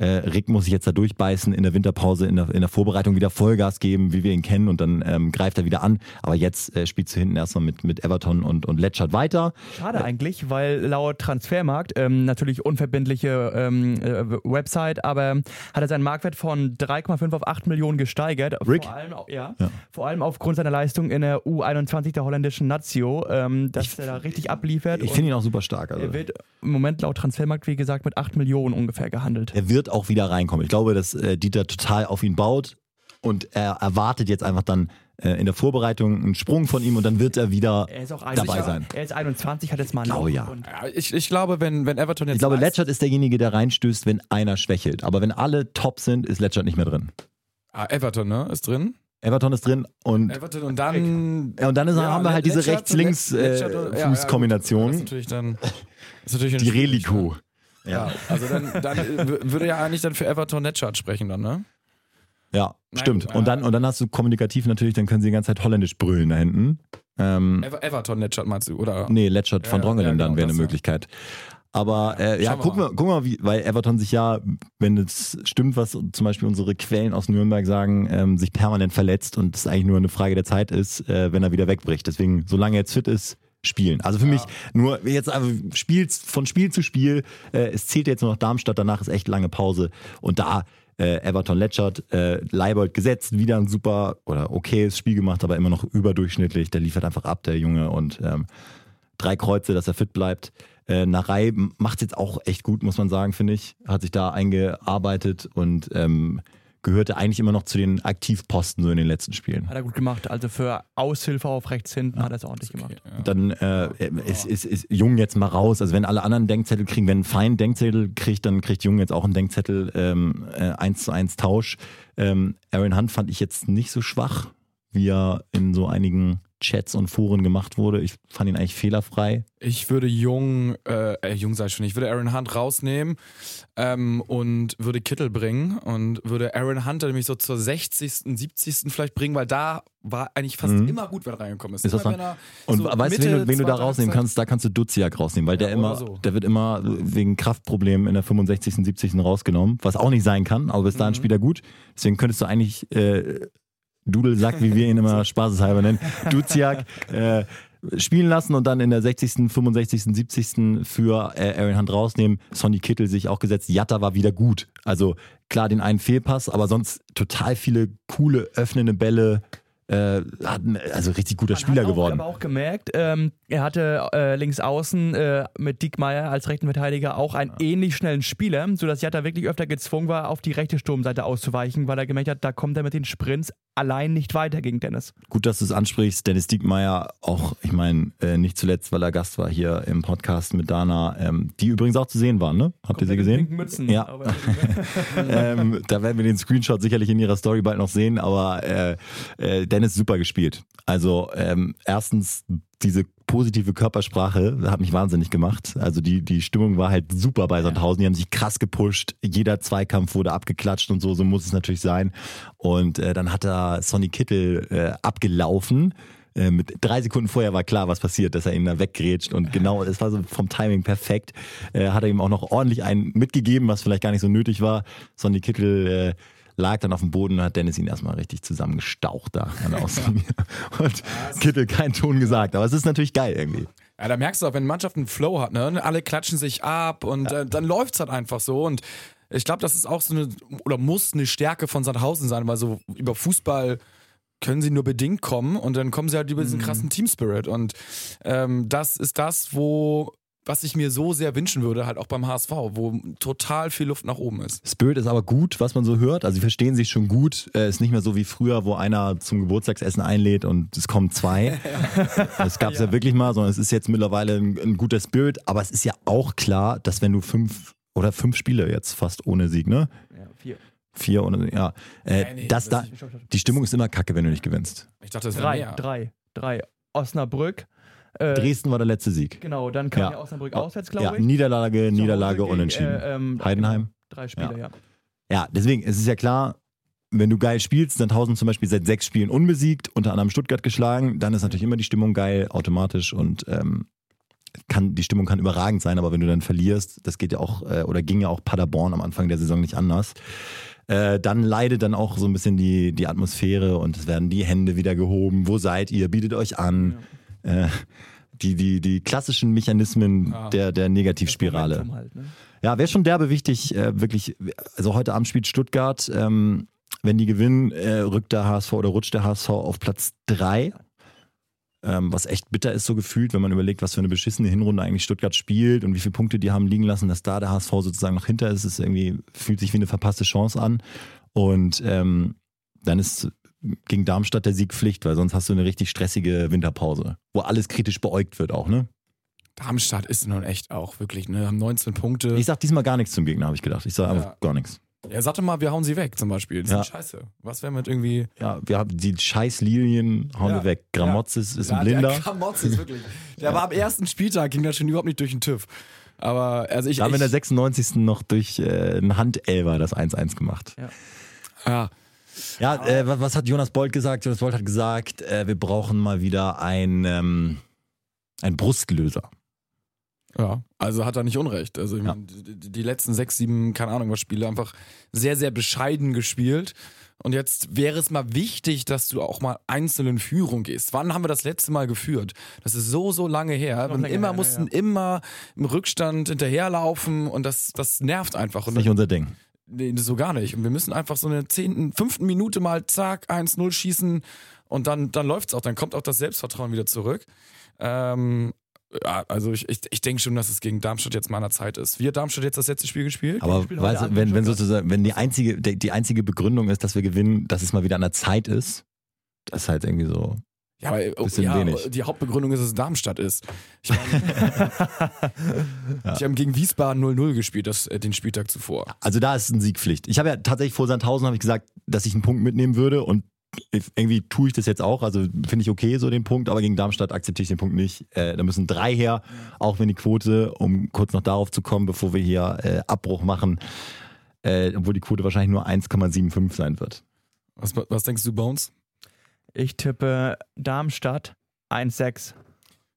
[SPEAKER 2] Äh, Rick muss sich jetzt da durchbeißen in der Winterpause, in der, in der Vorbereitung wieder Vollgas geben, wie wir ihn kennen, und dann ähm, greift er wieder an. Aber jetzt äh, spielst du hinten erstmal mit, mit Everton und, und Letschert weiter.
[SPEAKER 3] Schade eigentlich, weil laut Transfermarkt, ähm, natürlich unverbindliche ähm, äh, Website, aber hat er seinen Marktwert von 3,5 auf 8 Millionen gesteigert.
[SPEAKER 2] Rick?
[SPEAKER 3] Vor allem, ja,
[SPEAKER 2] Ja.
[SPEAKER 3] vor allem aufgrund seiner Leistung in der U21 der holländischen Nazio, ähm, dass er da richtig abliefert.
[SPEAKER 2] Ich finde ihn auch super stark. Also.
[SPEAKER 3] er wird im Moment laut Transfermarkt, wie gesagt, mit 8 Millionen ungefähr gehandelt.
[SPEAKER 2] er wird auch wieder reinkommen. Ich glaube, dass äh, Dieter total auf ihn baut und er erwartet jetzt einfach dann äh, in der Vorbereitung einen Sprung von ihm und dann wird er wieder
[SPEAKER 3] Er ist auch
[SPEAKER 2] dabei sein.
[SPEAKER 3] Er ist 21, hat jetzt mal einen
[SPEAKER 2] Glaube, ja.
[SPEAKER 1] ich, ich glaube, wenn, wenn Everton jetzt.
[SPEAKER 2] Ich glaube, Letschert ist derjenige, der reinstößt, wenn einer schwächelt. Aber wenn alle top sind, ist Letschert nicht mehr drin.
[SPEAKER 1] Ah, Everton, ne? Ist drin.
[SPEAKER 2] Everton ist drin und,
[SPEAKER 1] Everton und dann.
[SPEAKER 2] ja, und dann ist,
[SPEAKER 1] Ja,
[SPEAKER 2] haben wir halt diese
[SPEAKER 1] Letschert-
[SPEAKER 2] äh,
[SPEAKER 1] ja, ja. Das
[SPEAKER 2] Rechts-Links-Fußkombination.
[SPEAKER 1] ist natürlich dann. Ist natürlich
[SPEAKER 2] die Relico.
[SPEAKER 1] Ja. also dann, dann äh, würde ja eigentlich dann für Everton Netchart sprechen dann, ne?
[SPEAKER 2] Ja,
[SPEAKER 1] Nein,
[SPEAKER 2] stimmt.
[SPEAKER 1] äh,
[SPEAKER 2] Und dann, und dann hast du kommunikativ natürlich, dann können sie die ganze Zeit holländisch brüllen da hinten. Ähm,
[SPEAKER 1] Ever Everton Netchart meinst du, oder?
[SPEAKER 2] nee, Letschert
[SPEAKER 1] Ja,
[SPEAKER 2] von
[SPEAKER 1] ja,
[SPEAKER 2] Drongelen
[SPEAKER 1] ja,
[SPEAKER 2] dann
[SPEAKER 1] genau,
[SPEAKER 2] wäre eine. Möglichkeit. Aber äh, ja, guck
[SPEAKER 1] mal.
[SPEAKER 2] mal, guck mal, wie, weil Everton sich ja, wenn es stimmt, was zum Beispiel unsere Quellen aus Nürnberg sagen, ähm, sich permanent verletzt und es eigentlich nur eine Frage der Zeit ist, äh, wenn er wieder wegbricht. Deswegen, solange er jetzt fit ist, spielen. Also für mich nur jetzt einfach Spiel, von Spiel zu Spiel, äh, es zählt jetzt nur noch Darmstadt, danach ist echt lange Pause und da äh, Everton Letschert, äh, Leibold gesetzt, wieder ein super oder okayes Spiel gemacht, aber immer noch überdurchschnittlich. Der liefert einfach ab, der Junge und ähm, drei Kreuze, dass er fit bleibt. Äh, Narei macht jetzt auch echt gut, muss man sagen, finde ich. Hat sich da eingearbeitet und ähm, gehörte eigentlich immer noch zu den Aktivposten so in den letzten Spielen.
[SPEAKER 3] hat er gut gemacht. Also für Aushilfe auf rechts hinten hat er es ordentlich gemacht.
[SPEAKER 1] Ja.
[SPEAKER 2] Dann äh, ist, ist, ist Jung jetzt mal raus. Also wenn alle anderen Denkzettel kriegen, wenn ein Fein Denkzettel kriegt, dann kriegt Jung jetzt auch einen Denkzettel ähm, äh, 1 zu 1 Tausch. Ähm, Aaron Hunt fand ich jetzt nicht so schwach, wie er in so einigen Chats und Foren gemacht wurde. Ich fand ihn eigentlich fehlerfrei.
[SPEAKER 1] Ich würde Jung, äh, äh, Jung sei schon, ich würde Aaron Hunt rausnehmen ähm, und würde Kittel bringen und würde Aaron Hunt nämlich so zur 60., 70. vielleicht bringen, weil da war eigentlich fast
[SPEAKER 2] Mhm.
[SPEAKER 1] immer gut, wenn reingekommen ist.
[SPEAKER 2] Ist das
[SPEAKER 1] immer, er
[SPEAKER 2] Und
[SPEAKER 1] so
[SPEAKER 2] weißt du, wen,
[SPEAKER 1] Mitte,
[SPEAKER 2] du- wen du da rausnehmen kannst? Da kannst du Duziak rausnehmen, weil der
[SPEAKER 1] Ja,
[SPEAKER 2] immer,
[SPEAKER 1] oder so.
[SPEAKER 2] der wird immer wegen Kraftproblemen in der 65., 70. rausgenommen, was auch nicht sein kann, aber bis dahin
[SPEAKER 1] Mhm.
[SPEAKER 2] spielt er gut. Deswegen könntest du eigentlich äh, Dudelsack, wie wir ihn immer spaßeshalber nennen, Duziak, äh, spielen lassen und dann in der 60., 65., 70. für äh, Aaron Hunt rausnehmen. Sonny Kittel sich auch gesetzt. Jatta war wieder gut. Also klar den einen Fehlpass, aber sonst total viele coole öffnende Bälle. Äh, also richtig guter
[SPEAKER 3] Man
[SPEAKER 2] Spieler
[SPEAKER 3] hat auch,
[SPEAKER 2] geworden.
[SPEAKER 3] aber auch gemerkt, ähm, er hatte äh, links außen äh, mit Diekmeyer als rechten Verteidiger auch einen ähnlich schnellen Spieler, sodass Jatta wirklich öfter gezwungen war, auf die rechte Sturmseite auszuweichen, weil er gemerkt hat, da kommt er mit den Sprints allein nicht weiter gegen Dennis.
[SPEAKER 2] Gut, dass du es ansprichst. Dennis Diekmeyer, auch, ich meine, äh, nicht zuletzt, weil er Gast war hier im Podcast mit Dana, ähm, die übrigens auch zu sehen waren, ne? Habt ihr sie gesehen?
[SPEAKER 3] pinken Mützen,
[SPEAKER 2] Ja.
[SPEAKER 3] aber- [laughs]
[SPEAKER 2] ähm, da werden wir den Screenshot sicherlich in ihrer Story bald noch sehen, aber äh, äh, Dennis super gespielt. Also ähm, erstens diese positive Körpersprache hat mich wahnsinnig gemacht. Also die, die Stimmung war halt super bei Sandhausen. Die haben sich krass gepusht. Jeder Zweikampf wurde abgeklatscht und so. So muss es natürlich sein. Und äh, dann hat er Sonny Kittel äh, abgelaufen. Äh, mit drei Sekunden vorher war klar, was passiert, dass er ihn da weggrätscht und genau, es war so vom Timing perfekt. Äh, hat er ihm auch noch ordentlich einen mitgegeben, was vielleicht gar nicht so nötig war. Sonny Kittel äh, lag dann auf dem Boden und hat Dennis ihn erstmal richtig zusammengestaucht da an der Außenlinie. Und Kittel keinen Ton gesagt, aber es ist natürlich geil irgendwie.
[SPEAKER 1] Ja, da merkst du auch, wenn eine Mannschaft einen Flow hat, ne? Alle klatschen sich ab und äh, dann läuft's halt einfach so. Und ich glaube, das ist auch so eine, oder muss eine Stärke von Sandhausen sein, weil so über Fußball können sie nur bedingt kommen und dann kommen sie halt über diesen krassen Team Spirit. Und ähm, das ist das, wo was ich mir so sehr wünschen würde, halt auch beim HSV, wo total viel Luft nach oben ist.
[SPEAKER 2] Spirit ist aber gut, was man so hört. Also sie verstehen sich schon gut. Äh, ist nicht mehr so wie früher, wo einer zum Geburtstagsessen einlädt und es kommen zwei. [laughs] Das gab es ja. ja. wirklich mal, sondern es ist jetzt mittlerweile ein, ein, guter Spirit. Aber es ist ja auch klar, dass wenn du fünf oder fünf Spiele jetzt fast ohne Sieg, ne?
[SPEAKER 3] Ja, vier.
[SPEAKER 2] Vier ohne, ja. Äh, nee, nee, das da, die Stimmung ist immer kacke, wenn du nicht gewinnst.
[SPEAKER 1] Ich dachte, das
[SPEAKER 3] drei,
[SPEAKER 1] mehr.
[SPEAKER 3] drei, drei. Osnabrück, äh,
[SPEAKER 2] Dresden war der letzte Sieg.
[SPEAKER 3] Genau, dann kam ja, ja Osnabrück auswärts, glaube
[SPEAKER 2] ja, ich. Niederlage, Niederlage, gegen, unentschieden. Äh, ähm, Heidenheim.
[SPEAKER 3] Drei Spiele,
[SPEAKER 2] ja. ja. Deswegen, es ist ja klar, wenn du geil spielst, dann tausend zum Beispiel seit sechs Spielen unbesiegt, unter anderem Stuttgart geschlagen, dann ist natürlich immer die Stimmung geil, automatisch und ähm, kann, die Stimmung kann überragend sein, aber wenn du dann verlierst, das geht ja auch, äh, oder ging ja auch Paderborn am Anfang der Saison nicht anders, äh, dann leidet dann auch so ein bisschen die, die Atmosphäre und es werden die Hände wieder gehoben. Wo seid ihr? Bietet euch an. Ja äh, die, die, die klassischen Mechanismen ah, der, der Negativspirale. Halt, ne? Ja, wäre schon derbe wichtig, äh, wirklich, also heute Abend spielt Stuttgart, ähm, wenn die gewinnen, äh, rückt der HSV oder rutscht der HSV auf Platz 3. Ähm, was echt bitter ist, so gefühlt, wenn man überlegt, was für eine beschissene Hinrunde eigentlich Stuttgart spielt und wie viele Punkte die haben liegen lassen, dass da der HSV sozusagen noch hinter ist, ist irgendwie, fühlt sich wie eine verpasste Chance an. Und ähm, dann ist gegen Darmstadt der Siegpflicht, weil sonst hast du eine richtig stressige Winterpause, wo alles kritisch beäugt wird auch, ne?
[SPEAKER 1] Darmstadt ist nun echt auch wirklich, ne? Haben 19 Punkte.
[SPEAKER 2] Ich sag diesmal gar nichts zum Gegner, habe ich gedacht. Ich sag ja. einfach gar nichts.
[SPEAKER 1] Ja, sagte mal, wir hauen sie weg zum Beispiel. Das ja. ist scheiße. Was wäre mit irgendwie.
[SPEAKER 2] Ja, wir haben die scheiß Lilien hauen ja. wir weg. Gramozis ja. ist ein Blinder.
[SPEAKER 1] Der Gramozis, wirklich. [laughs] Der war am ersten Spieltag, ging das schon überhaupt nicht durch den TÜV. Aber also ich.
[SPEAKER 2] Da haben wir in der 96. noch durch äh, einen Handelver das 1-1 gemacht.
[SPEAKER 1] Ja. Ja,
[SPEAKER 2] ja, äh, was hat Jonas Bolt gesagt? Jonas Bolt hat gesagt, äh, wir brauchen mal wieder ein, ähm, ein Brustlöser.
[SPEAKER 1] Ja, also hat er nicht Unrecht. Also ich ja. meine, die, die, letzten sechs, sieben, keine Ahnung was Spiele einfach sehr, sehr bescheiden gespielt. Und jetzt wäre es mal wichtig, dass du auch mal einzeln in Führung gehst. Wann haben wir das letzte Mal geführt? Das ist so, so lange her. Und immer her, mussten ja. immer im Rückstand hinterherlaufen und das, das nervt einfach. Und
[SPEAKER 2] nicht unser Ding.
[SPEAKER 1] Nee, so gar nicht. Und wir müssen einfach so eine zehnten, fünften Minute mal zack, 1-0 schießen und dann, dann läuft's auch. Dann kommt auch das Selbstvertrauen wieder zurück. Ähm, ja, also ich, ich, ich denke schon, dass es gegen Darmstadt jetzt meiner Zeit ist. Wie hat Darmstadt jetzt das letzte Spiel gespielt?
[SPEAKER 2] Aber weißt du, wenn, wenn sozusagen, wenn die einzige, die einzige Begründung ist, dass wir gewinnen, dass es mal wieder an der Zeit ist, das ist halt irgendwie so.
[SPEAKER 1] Ja, aber oh, ja, wenig. die Hauptbegründung ist, dass es Darmstadt ist. Ich [laughs] meine, ja. ich habe gegen Wiesbaden 0-0 gespielt, das, äh, den Spieltag zuvor.
[SPEAKER 2] Also da ist eine Siegpflicht. Ich habe ja tatsächlich vor Sandhausen habe ich gesagt, dass ich einen Punkt mitnehmen würde und irgendwie tue ich das jetzt auch. Also finde ich okay so den Punkt, aber gegen Darmstadt akzeptiere ich den Punkt nicht. Äh, da müssen drei her, auch wenn die Quote, um kurz noch darauf zu kommen, bevor wir hier äh, Abbruch machen, äh, obwohl die Quote wahrscheinlich nur 1,75 sein wird.
[SPEAKER 1] Was, was denkst du, Bones?
[SPEAKER 3] Ich tippe Darmstadt 1-6.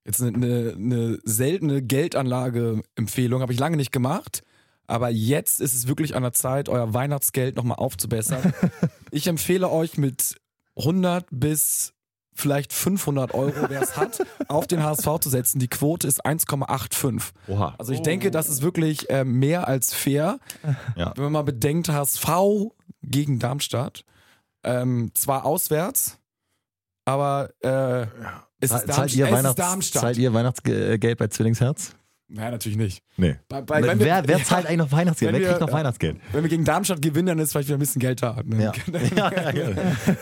[SPEAKER 1] Jetzt eine, eine, eine seltene Geldanlage-Empfehlung, habe ich lange nicht gemacht. Aber jetzt ist es wirklich an der Zeit, euer Weihnachtsgeld nochmal aufzubessern. [laughs] ich empfehle euch mit 100 bis vielleicht 500 Euro, wer es hat, [laughs] auf den HSV zu setzen. Die Quote ist 1,85.
[SPEAKER 2] Oha.
[SPEAKER 1] Also ich oh. denke, das ist wirklich äh, mehr als fair. [laughs] Ja. Wenn man mal bedenkt, HSV gegen Darmstadt. Ähm, zwar auswärts, aber äh, es, ist
[SPEAKER 2] zahlt, ihr es ist Darmstadt. Zahlt ihr Weihnachtsgeld bei Zwillingsherz?
[SPEAKER 1] Nein, natürlich nicht.
[SPEAKER 2] Nee. Bei, bei, wer, wir, wer zahlt ja, eigentlich noch Weihnachtsgeld? Wer kriegt noch Weihnachtsgeld?
[SPEAKER 1] Wenn wir gegen Darmstadt gewinnen, dann ist vielleicht wieder ein bisschen Geld da.
[SPEAKER 2] Ne? [laughs] Ja. ja, ja,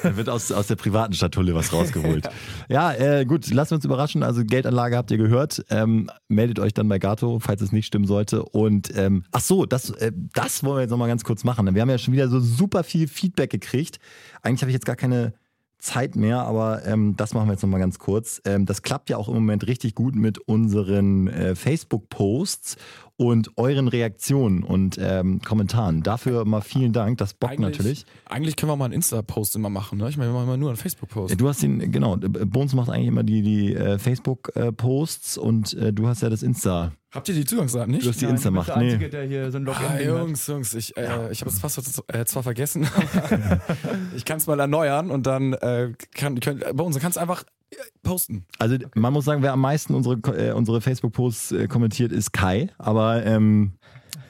[SPEAKER 2] Dann wird aus, aus der privaten Statulle was rausgeholt. [laughs] ja, äh, gut, lassen wir uns überraschen. Also Geldanlage habt ihr gehört. Ähm, meldet euch dann bei Gato, falls es nicht stimmen sollte. Und ähm, ach so, das, äh, das wollen wir jetzt nochmal ganz kurz machen. Wir haben ja schon wieder so super viel Feedback gekriegt. Eigentlich habe ich jetzt gar keine Zeit mehr, aber ähm, das machen wir jetzt nochmal ganz kurz. Ähm, das klappt ja auch im Moment richtig gut mit unseren äh, Facebook-Posts und euren Reaktionen und ähm, Kommentaren. Dafür mal vielen Dank, das bockt eigentlich, natürlich.
[SPEAKER 1] Eigentlich können wir mal einen Insta-Post immer machen, ne? Ich meine, wir machen immer nur einen Facebook-Post.
[SPEAKER 2] Du hast den, genau, Bones macht eigentlich immer die, die äh, Facebook-Posts und äh, du hast ja das Insta.
[SPEAKER 1] Habt ihr die Zugangsdaten nicht?
[SPEAKER 2] Du hast die Insta macht.
[SPEAKER 3] Der Einzige, der hier so ein Login
[SPEAKER 1] ah, Jungs, Jungs, ich, äh, ja. ich habe das Passwort äh, zwar vergessen, [laughs] aber [laughs] ich kann es mal erneuern und dann äh, kann, können, bei uns kannst du einfach äh, posten.
[SPEAKER 2] Also man muss sagen, wer am meisten unsere, äh, unsere Facebook-Posts äh, kommentiert, ist Kai, aber ähm,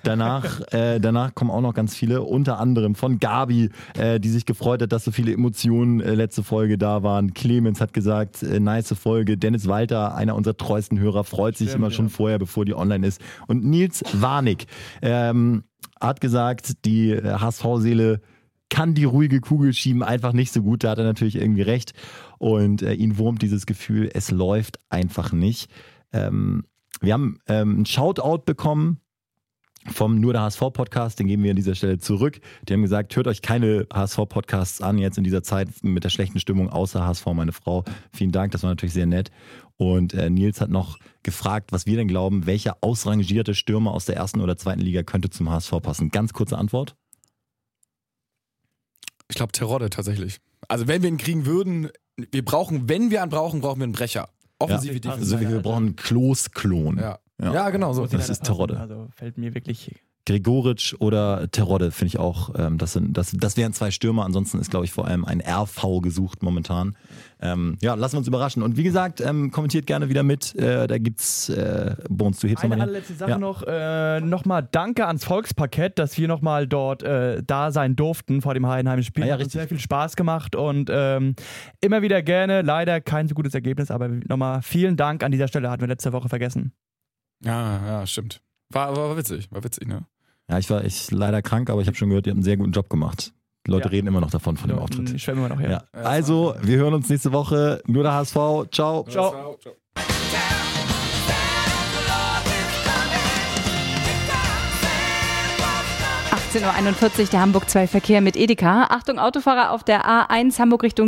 [SPEAKER 2] Danach, [laughs] äh, danach kommen auch noch ganz viele, unter anderem von Gabi, äh, die sich gefreut hat, dass so viele Emotionen äh, letzte Folge da waren. Clemens hat gesagt, äh, nice Folge. Dennis Walter, einer unserer treuesten Hörer, freut sich
[SPEAKER 3] Stimmt,
[SPEAKER 2] immer schon
[SPEAKER 3] ja.
[SPEAKER 2] vorher, bevor die online ist. Und Nils Warnig ähm, hat gesagt, die HSV-Seele kann die ruhige Kugel schieben einfach nicht so gut. Da hat er natürlich irgendwie recht. Und äh, ihn wurmt dieses Gefühl, es läuft einfach nicht. Ähm, wir haben ähm, ein Shoutout bekommen vom Nur der HSV-Podcast, den geben wir an dieser Stelle zurück. Die haben gesagt, hört euch keine HSV-Podcasts an jetzt in dieser Zeit mit der schlechten Stimmung, außer HSV, meine Frau. Vielen Dank, das war natürlich sehr nett. Und äh, Nils hat noch gefragt, was wir denn glauben, welcher ausrangierte Stürmer aus der ersten oder zweiten Liga könnte zum HSV passen. Ganz kurze Antwort.
[SPEAKER 1] Ich glaube Terodde tatsächlich. Also wenn wir ihn kriegen würden, wir brauchen, wenn wir einen brauchen, brauchen wir einen Brecher. Offensiv
[SPEAKER 3] Ja.
[SPEAKER 1] wie defensiv.
[SPEAKER 2] Also wir, wir brauchen einen Klos-Klon.
[SPEAKER 1] Ja.
[SPEAKER 2] Ja.
[SPEAKER 1] Ja. genau so.
[SPEAKER 2] Das
[SPEAKER 3] leider
[SPEAKER 2] ist. Terodde.
[SPEAKER 3] Also fällt mir wirklich.
[SPEAKER 2] Gregoritsch oder Terodde finde ich auch, ähm, das, sind, das, das wären zwei Stürmer. Ansonsten ist, glaube ich, vor allem ein RV gesucht momentan. Ähm, ja, lassen wir uns überraschen. Und wie gesagt, ähm, kommentiert gerne wieder mit. Äh, da gibt's äh, Bones to Hits.
[SPEAKER 3] Eine
[SPEAKER 2] nochmal.
[SPEAKER 3] allerletzte Sache
[SPEAKER 2] Ja.
[SPEAKER 3] noch. Äh, Nochmal danke ans Volksparkett, dass wir nochmal dort äh, da sein durften vor dem Heidenheim-Spiel.
[SPEAKER 2] Ah ja,
[SPEAKER 3] Hat uns
[SPEAKER 2] richtig.
[SPEAKER 3] sehr viel Spaß gemacht und ähm, immer wieder gerne. Leider kein so gutes Ergebnis, aber nochmal vielen Dank an dieser Stelle. Hatten wir letzte Woche vergessen.
[SPEAKER 1] Ja, ja, stimmt. War, war, war witzig, war witzig, ne?
[SPEAKER 2] Ja, ich war ich leider krank, aber ich habe schon gehört, ihr habt einen sehr guten Job gemacht. Die Leute
[SPEAKER 3] Ja.
[SPEAKER 2] reden immer noch davon, von dem Auftritt.
[SPEAKER 3] Ich schwärme immer noch her.
[SPEAKER 2] Ja. Also, wir hören uns nächste Woche. Nur der HSV. Ciao.
[SPEAKER 3] Ciao.
[SPEAKER 1] ciao.
[SPEAKER 4] 18.41 Uhr der Hamburg 2 Verkehr mit Edeka. Achtung, Autofahrer auf der A1 Hamburg Richtung